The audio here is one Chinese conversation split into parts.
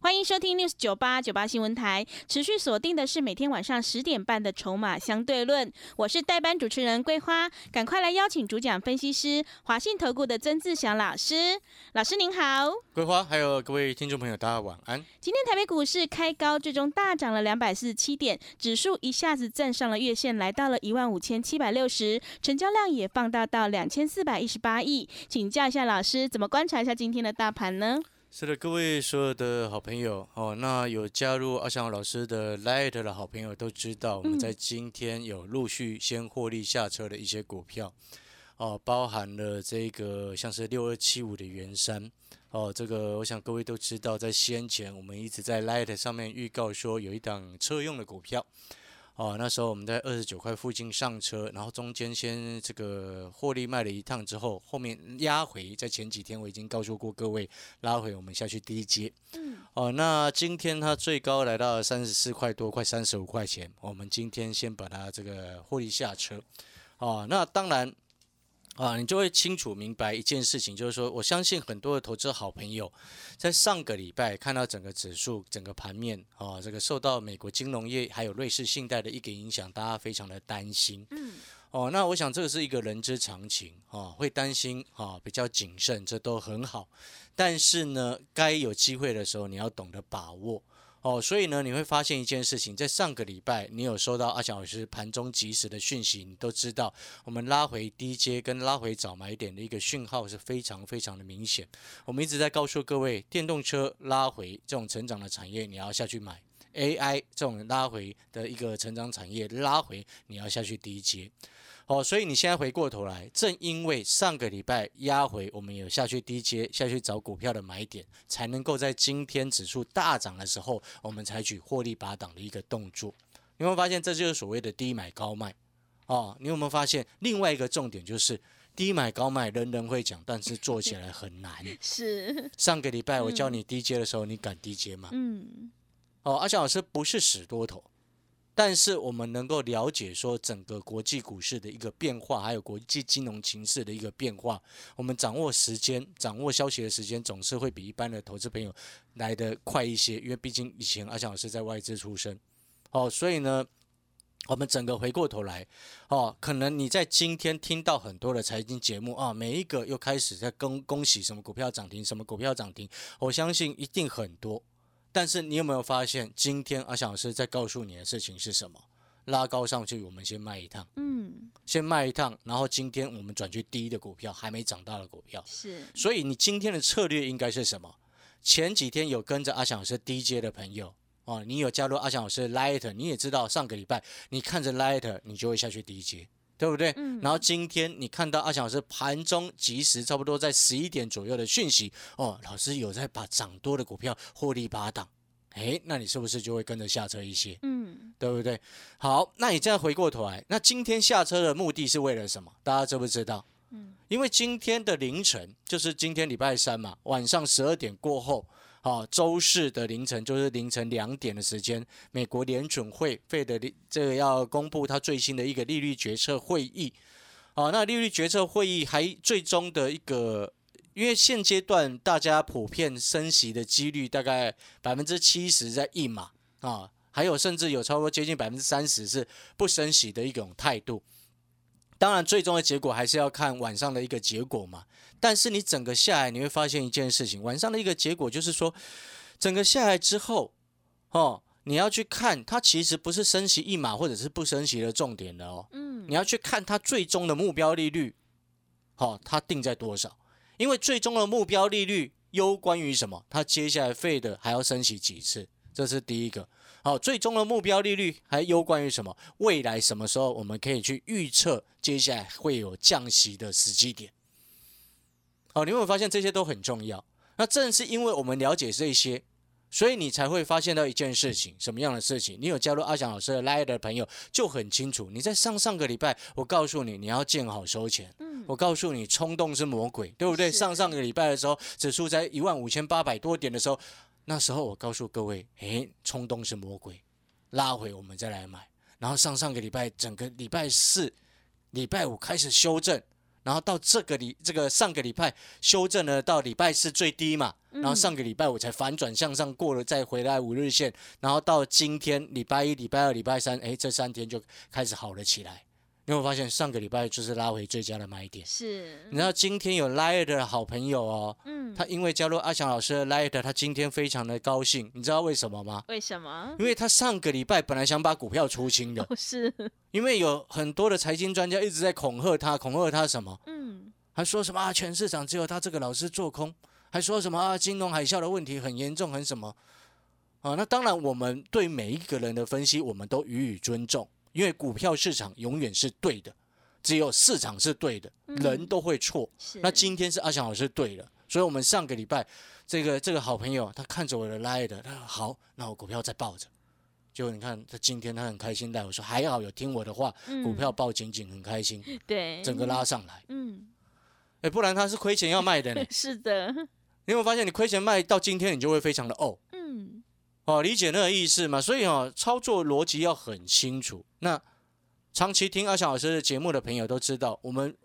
欢迎收听 News 九八九八新闻台，持续锁定的是每天晚上十点半的筹码相对论。我是代班主持人桂花，赶快来邀请主讲分析师华信投顾的曾志祥老师。老师您好，桂花还有各位听众朋友，大家晚安。今天台北股市开高，最终大涨了两百四十七点，指数一下子站上了月线，来到了一万五千七百六十，成交量也放大到两千四百一十八亿。请教一下老师，怎么观察一下今天的大盘呢？是的，各位所有的好朋友哦，那有加入阿翔老师的 Light 的好朋友都知道，我们在今天有陆续先获利下车的一些股票哦，包含了这个像是六二七五的元山哦，这个我想各位都知道，在先前我们一直在 Light 上面预告说有一档车用的股票。哦，那时候我们在二十九块附近上车，然后中间先这个获利卖了一趟之后，后面压回，在前几天我已经告诉过各位，拉回我们下去低阶。嗯。哦，那今天它最高来到三十四块多，快三十五块钱，我们今天先把它这个获利下车。哦，那当然。啊，你就会清楚明白一件事情，就是说，我相信很多的投资好朋友，在上个礼拜看到整个指数、整个盘面啊，这个受到美国金融业还有瑞士信贷的一个影响，大家非常的担心。嗯。哦，那我想这个是一个人之常情啊，会担心啊，比较谨慎，这都很好。但是呢，该有机会的时候，你要懂得把握。哦，所以呢，你会发现一件事情，在上个礼拜，你有收到阿强老师盘中及时的讯息，你都知道，我们拉回低阶跟拉回早买点的一个讯号是非常非常的明显。我们一直在告诉各位，电动车拉回这种成长的产业，你要下去买；AI 这种拉回的一个成长产业拉回，你要下去低阶。哦，所以你现在回过头来，正因为上个礼拜压回，我们有下去低阶下去找股票的买点，才能够在今天指数大涨的时候，我们采取获利拔档的一个动作。你有没有发现，这就是所谓的低买高卖？哦，你有没有发现另外一个重点就是低买高卖，人人会讲，但是做起来很难。是上个礼拜我教你低阶的时候，你敢低阶吗？嗯。哦，阿翔老师不是死多头。但是我们能够了解说整个国际股市的一个变化，还有国际金融情势的一个变化，我们掌握时间、掌握消息的时间，总是会比一般的投资朋友来的快一些。因为毕竟以前阿强老师在外资出身，哦，所以呢，我们整个回过头来，哦，可能你在今天听到很多的财经节目啊，每一个又开始在恭恭喜什么股票涨停，什么股票涨停，我相信一定很多。但是你有没有发现，今天阿翔老师在告诉你的事情是什么？拉高上去，我们先卖一趟，嗯，先卖一趟，然后今天我们转去低的股票，还没涨大的股票，是。所以你今天的策略应该是什么？前几天有跟着阿翔老师低阶的朋友哦，你有加入阿翔老师 Light，你也知道上个礼拜你看着 Light，你就会下去低阶。对不对？然后今天你看到阿强老师盘中及时差不多在十一点左右的讯息哦，老师有在把涨多的股票获利八档，哎，那你是不是就会跟着下车一些？嗯，对不对？好，那你这样回过头来，那今天下车的目的是为了什么？大家知不知道？嗯，因为今天的凌晨就是今天礼拜三嘛，晚上十二点过后。哦，周四的凌晨就是凌晨两点的时间，美国联准会费的这个要公布它最新的一个利率决策会议。哦，那利率决策会议还最终的一个，因为现阶段大家普遍升息的几率大概百分之七十在一码啊，还有甚至有超过接近百分之三十是不升息的一种态度。当然，最终的结果还是要看晚上的一个结果嘛。但是你整个下来，你会发现一件事情，晚上的一个结果就是说，整个下来之后，哦，你要去看它其实不是升息一码或者是不升息的重点的哦。嗯。你要去看它最终的目标利率，好，它定在多少？因为最终的目标利率攸关于什么？它接下来费的还要升息几次？这是第一个。好，最终的目标利率还攸关于什么？未来什么时候我们可以去预测接下来会有降息的时机点？好，你有没有发现这些都很重要？那正是因为我们了解这些，所以你才会发现到一件事情，什么样的事情？你有加入阿翔老师的 Line 的朋友就很清楚。你在上上个礼拜，我告诉你，你要见好收钱。嗯，我告诉你，冲动是魔鬼，对不对？上上个礼拜的时候，指数在一万五千八百多点的时候，那时候我告诉各位，诶，冲动是魔鬼，拉回我们再来买。然后上上个礼拜，整个礼拜四、礼拜五开始修正，然后到这个礼这个上个礼拜修正了到礼拜四最低嘛，然后上个礼拜五才反转向上过了，再回来五日线，然后到今天礼拜一、礼拜二、礼拜三，诶，这三天就开始好了起来。你有发现上个礼拜就是拉回最佳的买点？是你，知道今天有 Light 的好朋友哦，嗯，他因为加入阿翔老师的 Light，他今天非常的高兴。你知道为什么吗？为什么？因为他上个礼拜本来想把股票出清的，不是，因为有很多的财经专家一直在恐吓他，恐吓他什么？嗯，还说什么啊，全市场只有他这个老师做空，还说什么啊，金融海啸的问题很严重，很什么？啊，那当然，我们对每一个人的分析，我们都予以尊重，因为股票市场永远是对的，只有市场是对的，人都会错。那今天是阿翔老师对了，所以我们上个礼拜这个这个好朋友，他看着我的 i 的，他说好，那我股票再抱着。结果你看他今天他很开心带我说还好有听我的话，股票抱紧紧很开心，对，整个拉上来。嗯，哎，不然他是亏钱要卖的呢。是的，你有没有发现你亏钱卖到今天，你就会非常的哦嗯，哦，理解那个意思嘛？所以哦，操作逻辑要很清楚。那长期听阿翔老师的节目的朋友都知道，我们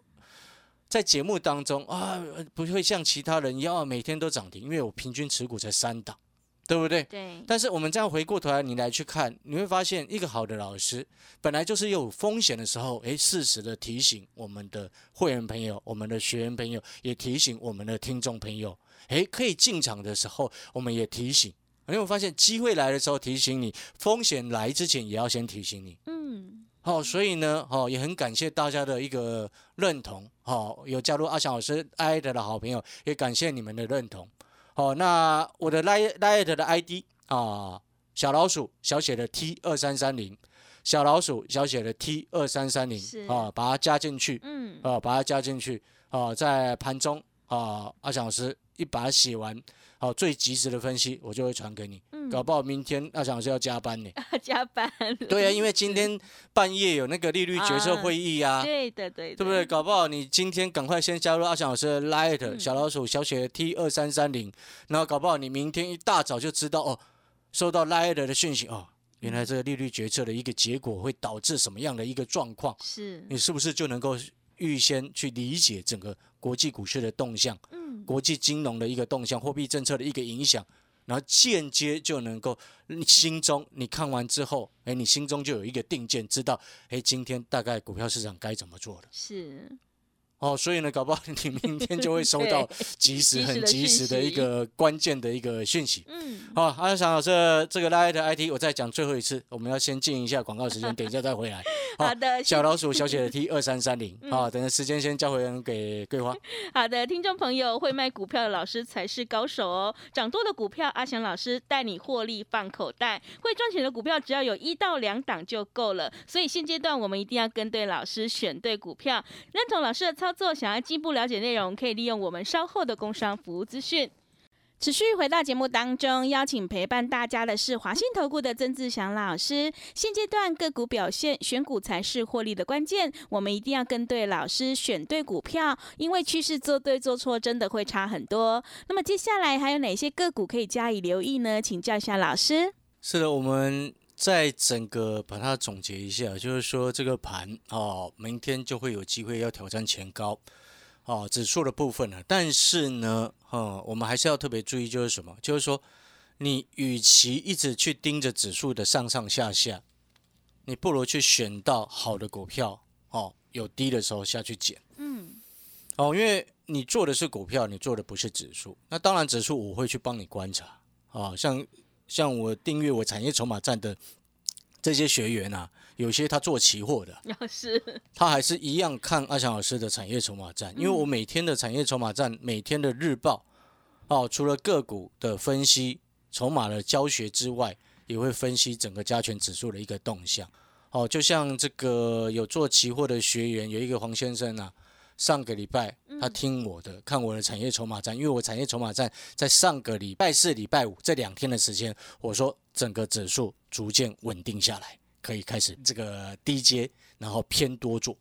在节目当中啊，不会像其他人一样每天都涨停，因为我平均持股才三档，对不对？对，但是我们这样回过头来，你来去看，你会发现一个好的老师，本来就是有风险的时候，诶，适时的提醒我们的会员朋友、我们的学员朋友，也提醒我们的听众朋友，诶，可以进场的时候，我们也提醒。因为我发现机会来的时候提醒你，风险来之前也要先提醒你。嗯，好、所以呢，哦，也很感谢大家的一个认同，哦，有加入阿翔老师 i 的的好朋友，也感谢你们的认同。好、那我的 Light Light 的 ID 啊，小老鼠小写的 T 二三三零，小老鼠小写的 T 二三三零是。啊，把它加进去，嗯，啊，把它加进去，啊，在盘中啊，阿翔老师一把它写完，好、最及时的分析，我就会传给你。嗯搞不好明天阿翔老师要加班呢。加班，对啊，因为今天半夜有那个利率决策会议啊，对的，对，对不对？？搞不好你今天赶快先加入阿翔老师的 Light、嗯小老鼠小写 T 二三三零，然后搞不好你明天一大早就知道哦，收到 Light 的讯息哦，原来这个利率决策的一个结果会导致什么样的一个状况，是，你是不是就能够预先去理解整个国际股市的动向？嗯，国际金融的一个动向、货币政策的一个影响，然后间接就能够你心中你看完之后，哎，你心中就有一个定见，知道哎，今天大概股票市场该怎么做了。是，哦，所以呢，搞不好你明天就会 收到及时、很及时的一个关键的一个讯息。嗯，好，阿翔老师这个 Light IT，我再讲最后一次，我们要先进一下广告时间，等一下再回来。好的，小老鼠小姐的 T 二三三零，嗯好，等着时间先交回给桂花。好的，听众朋友，会卖股票的老师才是高手哦。涨多的股票，阿翔老师带你获利放口袋；会赚钱的股票，只要有一到两档就够了。所以现阶段我们一定要跟对老师，选对股票。认同老师的操作，想要进一步了解内容，可以利用我们稍后的工商服务资讯。持续回到节目当中，邀请陪伴大家的是华信投顾的曾志祥老师。现阶段个股表现，选股才是获利的关键。我们一定要跟对老师，选对股票，因为趋势做对做错真的会差很多。那么接下来还有哪些个股可以加以留意呢？请教一下老师。是的，我们在整个把它总结一下，就是说这个盘哦，明天就会有机会要挑战前高哦，指数的部分呢。但是呢，哦，我们还是要特别注意，就是什么？就是说，你与其一直去盯着指数的上上下下，你不如去选到好的股票哦，有低的时候下去捡。嗯，哦，因为你做的是股票，你做的不是指数。那当然，指数我会去帮你观察啊，像像我订阅我产业筹码站的这些学员啊，有些他做期货的，要 是他还是一样看阿翔老师的产业筹码站，因为我每天的产业筹码站，每天的日报哦，除了个股的分析、筹码的教学之外，也会分析整个加权指数的一个动向。哦，就像这个有做期货的学员，有一个黄先生啊，上个礼拜他听我的，看我的产业筹码站，因为我产业筹码站在上个礼拜四、礼拜五这两天的时间，我说整个指数逐渐稳定下来，可以开始这个低阶，然后偏多做。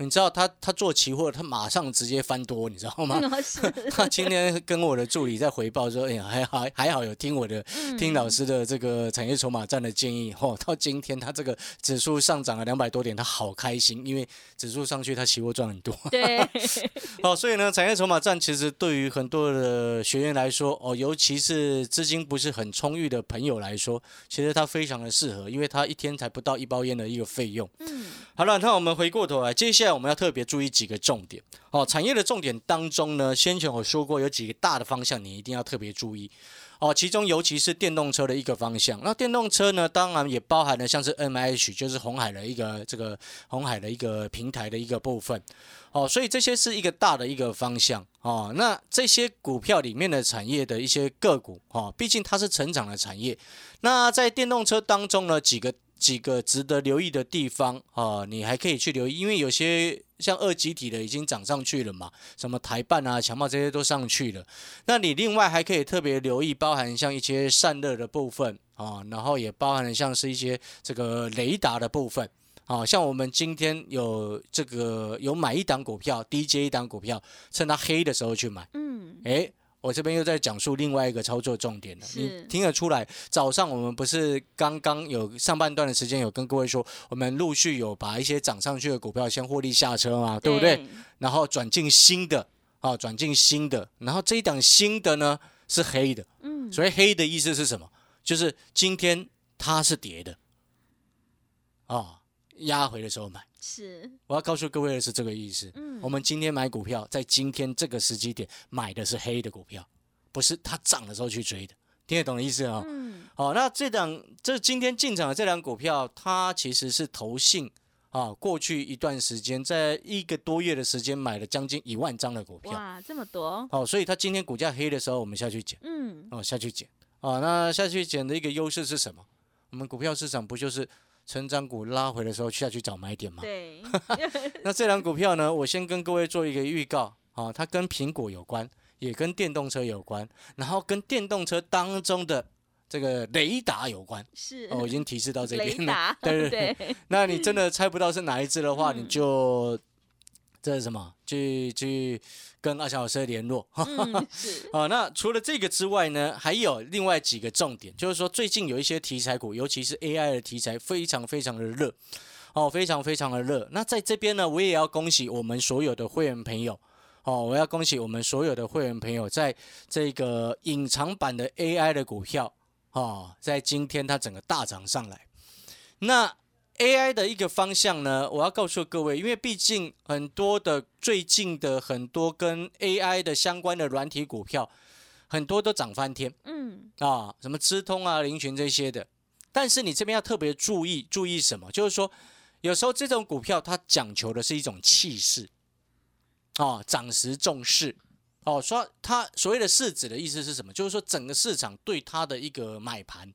你知道他他做期货，他马上直接翻多，你知道吗？他今天跟我的助理在回报说，哎呀，还好还好有听我的听老师的这个产业筹码站的建议，哦，到今天他这个指数上涨了两百多点，他好开心，因为指数上去，他期货赚很多。对，好，所以呢，产业筹码站其实对于很多的学员来说，哦，尤其是资金不是很充裕的朋友来说，其实它非常的适合，因为它一天才不到一包烟的一个费用。嗯，好了，那我们回过头来，接下来我们要特别注意几个重点。哦，产业的重点当中呢，先前我说过有几个大的方向，你一定要特别注意。哦，其中尤其是电动车的一个方向。那电动车呢，当然也包含了像是 M H，就是红海的一个这个红海的一个平台的一个部分。哦，所以这些是一个大的一个方向。哦，那这些股票里面的产业的一些个股，哦，毕竟它是成长的产业。那在电动车当中呢，几个。几个值得留意的地方啊，你还可以去留意，因为有些像二级体的已经涨上去了嘛，什么台办啊、强茂这些都上去了。那你另外还可以特别留意，包含像一些散热的部分啊，然后也包含了像是一些这个雷达的部分啊，像我们今天有这个有买一档股票，DJ 一档股票，趁它黑的时候去买，嗯，诶。我这边又在讲述另外一个操作重点了，你听得出来？早上我们不是刚刚有上半段的时间有跟各位说，我们陆续有把一些涨上去的股票先获利下车嘛，对不对？然后转进新的，啊，转进新的，然后这一档新的呢是黑的，嗯，所以黑的意思是什么？就是今天它是跌的，啊，压回的时候买。是，我要告诉各位的是这个意思。嗯，我们今天买股票，在今天这个时机点买的是黑的股票，不是它涨的时候去追的，听得懂的意思啊？嗯，好，那这档这今天进场的这档股票，它其实是投信啊，过去一段时间，在一个多月的时间买了将近一万张的股票。哇，这么多！哦，所以它今天股价黑的时候，我们下去捡。嗯，哦，下去捡。哦，那下去捡的一个优势是什么？我们股票市场不就是？成长股拉回的时候下去找买点嘛？对。那这张股票呢？我先跟各位做一个预告啊，它跟苹果有关，也跟电动车有关，然后跟电动车当中的这个雷达有关。是。我已经提示到这边了。对对 对。那你真的猜不到是哪一只的话，你就。这是什么？去去跟阿翔老师联络。是 啊，那除了这个之外呢，还有另外几个重点，就是说最近有一些题材股，尤其是 AI 的题材，非常非常的热，哦，非常非常的热。那在这边呢，我也要恭喜我们所有的会员朋友，哦，我要恭喜我们所有的会员朋友，在这个隐藏版的 AI 的股票，哦，在今天它整个大涨上来，那。AI 的一个方向呢，我要告诉各位，因为毕竟很多的最近的很多跟 AI 的相关的软体股票，很多都涨翻天，嗯啊，什么资通啊、林群这些的。但是你这边要特别注意，注意什么？就是说，有时候这种股票它讲求的是一种气势，啊，涨时重视，哦，说它所谓的市值的意思是什么？就是说整个市场对它的一个买盘。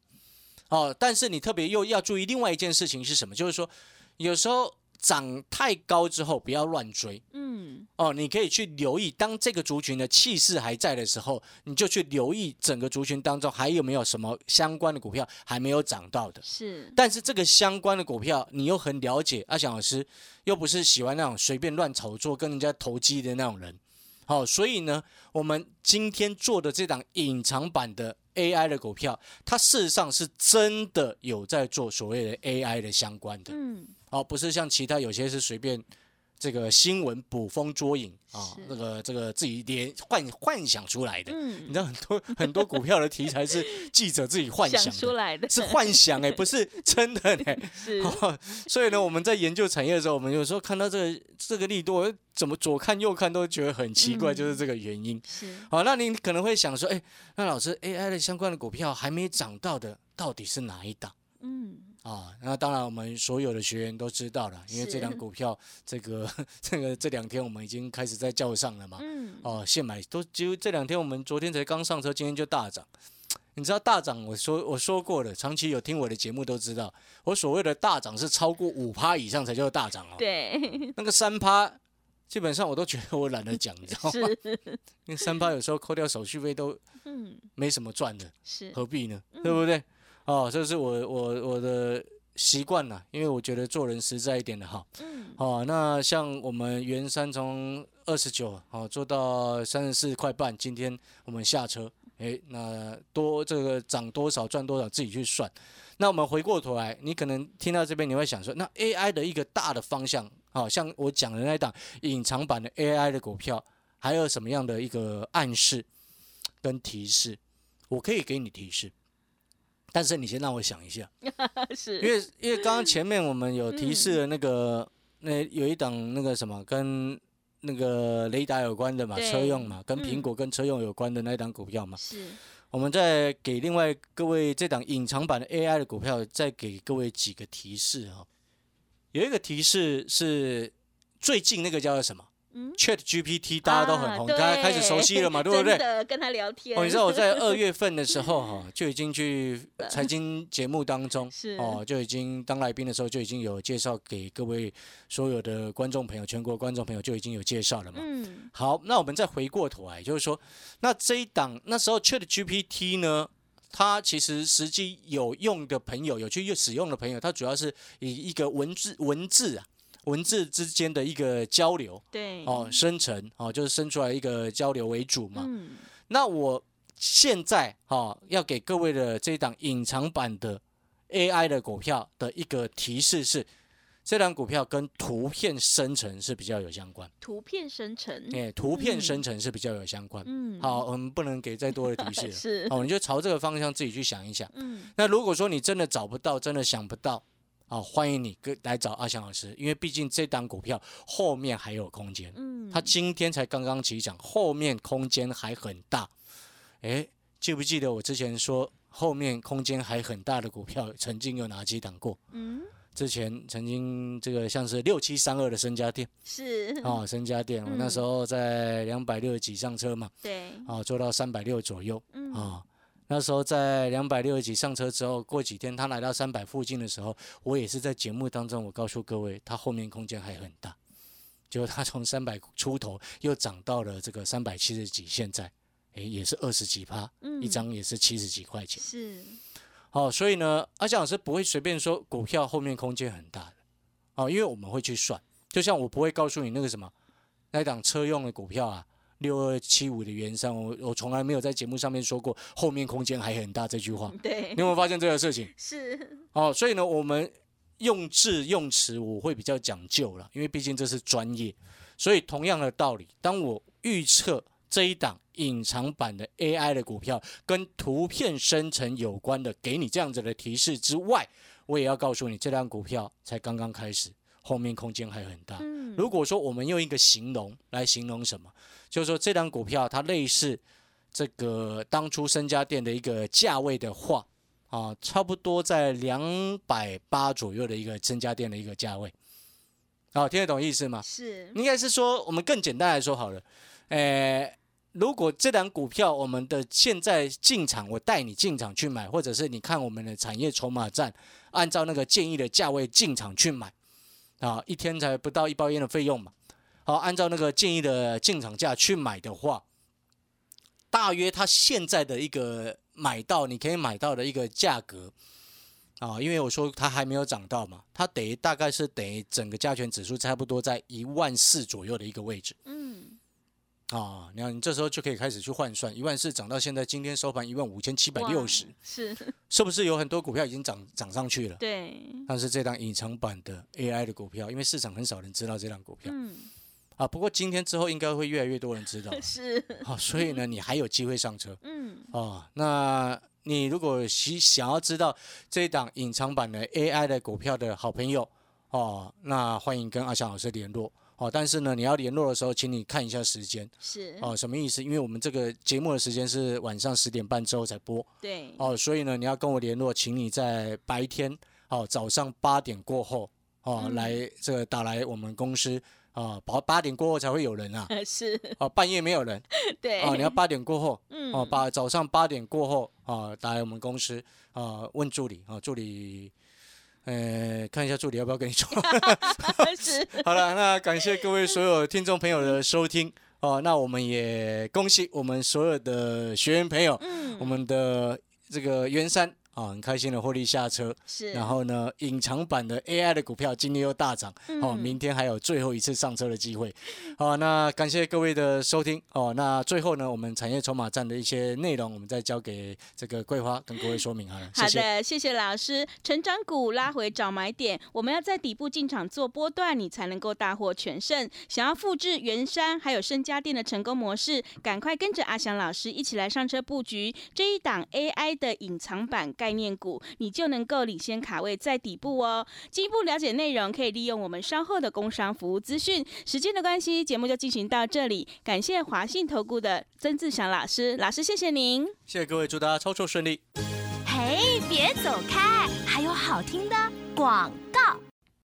哦，但是你特别又要注意另外一件事情是什么？就是说，有时候涨太高之后不要乱追。嗯。哦，你可以去留意，当这个族群的气势还在的时候，你就去留意整个族群当中还有没有什么相关的股票还没有涨到的。是。但是这个相关的股票你又很了解，阿翔老师又不是喜欢那种随便乱炒作、跟人家投机的那种人。好，所以呢，我们今天做的这档隐藏版的。AI 的股票，它事实上是真的有在做所谓的 AI 的相关的，嗯，哦，不是像其他有些是随便这个新闻捕风捉影啊，那个这个自己连幻幻想出来的，嗯，你知道很多 很多股票的题材是记者自己幻想出来的，是幻想哎，不是真的哎，是，所以呢，我们在研究产业的时候，我们有时候看到这个这个利多。怎么左看右看都觉得很奇怪，就是这个原因。是。好，那您可能会想说，哎，那老师 AI 的相关的股票还没涨到的，到底是哪一档？嗯，啊，那当然我们所有的学员都知道了，因为这张股票，这个这个这两天我们已经开始在叫上了嘛。嗯，哦，现买都就这两天，我们昨天才刚上车，今天就大涨。你知道大涨，我说我说过了，长期有听我的节目都知道，我所谓的大涨是超过五趴以上才叫大涨哦。对，那个三趴。基本上我都觉得我懒得讲，你知道吗？是，因为三趴有时候扣掉手续费都嗯，没什么赚的，是，何必呢？对不对？哦，这是我我我的习惯啦，因为我觉得做人实在一点的好。嗯，哦，那像我们圆山从二十九哦做到三十四块半，今天我们下车，诶，那多这个涨多少赚多少自己去算。那我们回过头来，你可能听到这边你会想说，那 AI 的一个大的方向，好、像我讲的那一档隐藏版的 AI 的股票，还有什么样的一个暗示跟提示？我可以给你提示，但是你先让我想一下。是，因为因为刚刚前面我们有提示了那个、那有一档那个什么跟那个雷达有关的嘛，车用嘛，跟嗯。苹果跟车用有关的那一档股票嘛，是，我们再给另外各位这档隐藏版的 AI 的股票，再给各位几个提示哈、有一个提示是最近那个叫做什么嗯，Chat GPT，大家都很红，啊大家开始熟悉了嘛，对不对跟他聊天，哦，你知道我在二月份的时候 哈、就已经去财经节目当中是哦，就已经当来宾的时候就已经有介绍给各位所有的观众朋友，全国观众朋友就已经有介绍了嘛。嗯，好，那我们再回过头来，就是说，那这一档那时候 Chat GPT 呢，它其实实际有用的朋友，有去用使用的朋友，它主要是以一个文字文字啊。文字之间的一个交流对，哦，生成哦，就是生出来一个交流为主嘛。嗯，那我现在哈、哦、要给各位的这一档隐藏版的 AI 的股票的一个提示是，这档股票跟图片生成是比较有相关，图片生成，哎、图片生成是比较有相关。嗯，好，我们不能给再多的提示了，是，哦，你就朝这个方向自己去想一想。嗯，那如果说你真的找不到，真的想不到，好，欢迎你跟来找阿翔老师，因为毕竟这档股票后面还有空间。嗯，他今天才刚刚起涨，后面空间还很大。诶，记不记得我之前说后面空间还很大的股票，曾经有哪几档过？嗯，之前曾经这个像是六七三二的深家电是，啊，深家电，我那时嗯候在两百六十几上车嘛，对，啊，做到三百六左右嗯，啊。那时候在两百六十几上车之后，过几天他来到三百附近的时候，我也是在节目当中，我告诉各位，它后面空间还很大。结果它从三百出头又涨到了这个三百七十几，现在诶也是二十几趴，嗯，一张也是七十几块钱。是，好、所以呢，阿强老师不会随便说股票后面空间很大的，哦，因为我们会去算，就像我不会告诉你那个什么那一档车用的股票啊，六二七五的原上，我我从来没有在节目上面说过后面空间还很大这句话，对你，有没有发现这个事情？是，哦，所以呢，我们用字用词我会比较讲究了，因为毕竟这是专业。所以同样的道理，当我预测这一档隐藏版的 AI 的股票跟图片生成有关的，给你这样子的提示之外，我也要告诉你，这档股票才刚刚开始，后面空间还很大。嗯，如果说我们用一个形容来形容什么，就是说这档股票它类似这个当初身家店的一个价位的话，啊，差不多在两百八左右的一个增家店的一个价位，好，听得懂意思吗？是，应该是说，我们更简单来说好了，诶，如果这档股票我们的现在进场，我带你进场去买，或者是你看我们的产业筹码站，按照那个建议的价位进场去买，啊，一天才不到一包烟的费用嘛，好，按照那个建议的进场价去买的话，大约它现在的一个买到你可以买到的一个价格。啊，因为我说它还没有涨到嘛，它等于大概是等于整个加权指数差不多在一万四左右的一个位置，啊。你看，你这时候就可以开始去换算，一万四涨到现在今天收盘一万五千七百六十，，是，是不是有很多股票已经涨涨上去了？对，但是这档隐藏版的 AI 的股票，因为市场很少人知道这档股票嗯，啊。不过今天之后应该会越来越多人知道，是，好，所以呢，你还有机会上车。嗯，哦，那你如果想想要知道这一档隐藏版的 AI 的股票的好朋友哦，那欢迎跟阿翔老师联络哦。但是呢，你要联络的时候，请你看一下时间是，哦，什么意思？因为我们这个节目的时间是晚上十点半之后才播对，哦，所以呢，你要跟我联络，请你在白天哦早上八点过后哦、嗯来这个打来我们公司啊，八、八点过后才会有人啊，是，哦半夜没有人 对，哦，你要八点过后。嗯，哦，八早上八点过后啊，打来我们公司啊，问助理啊，助理呃，看一下助理要不要跟你说。是 好了，那感谢各位所有听众朋友的收听哦。那我们也恭喜我们所有的学员朋友，嗯我们的这个袁山啊，很开心的获利下车。是，然后呢，隐藏版的 AI 的股票今天又大涨，哦，嗯明天还有最后一次上车的机会。好，那感谢各位的收听哦。那最后呢，我们产业筹码站的一些内容，我们再交给这个桂花跟各位说明好了。谢谢。好的，谢谢老师。成长股拉回找买点，我们要在底部进场做波段，你才能够大获全胜。想要复制元山还有盛家电的成功模式，赶快跟着阿翔老师一起来上车布局这一档 AI 的隐藏版概念股，你就能够领先卡位在底部哦。进一步了解内容，可以利用我们稍后的工商服务资讯。时间的关系，节目就进行到这里，感谢华信投顾的曾志祥老师，老师谢谢您。谢谢各位，祝大家操作顺利。嘿，别走开，还有好听的广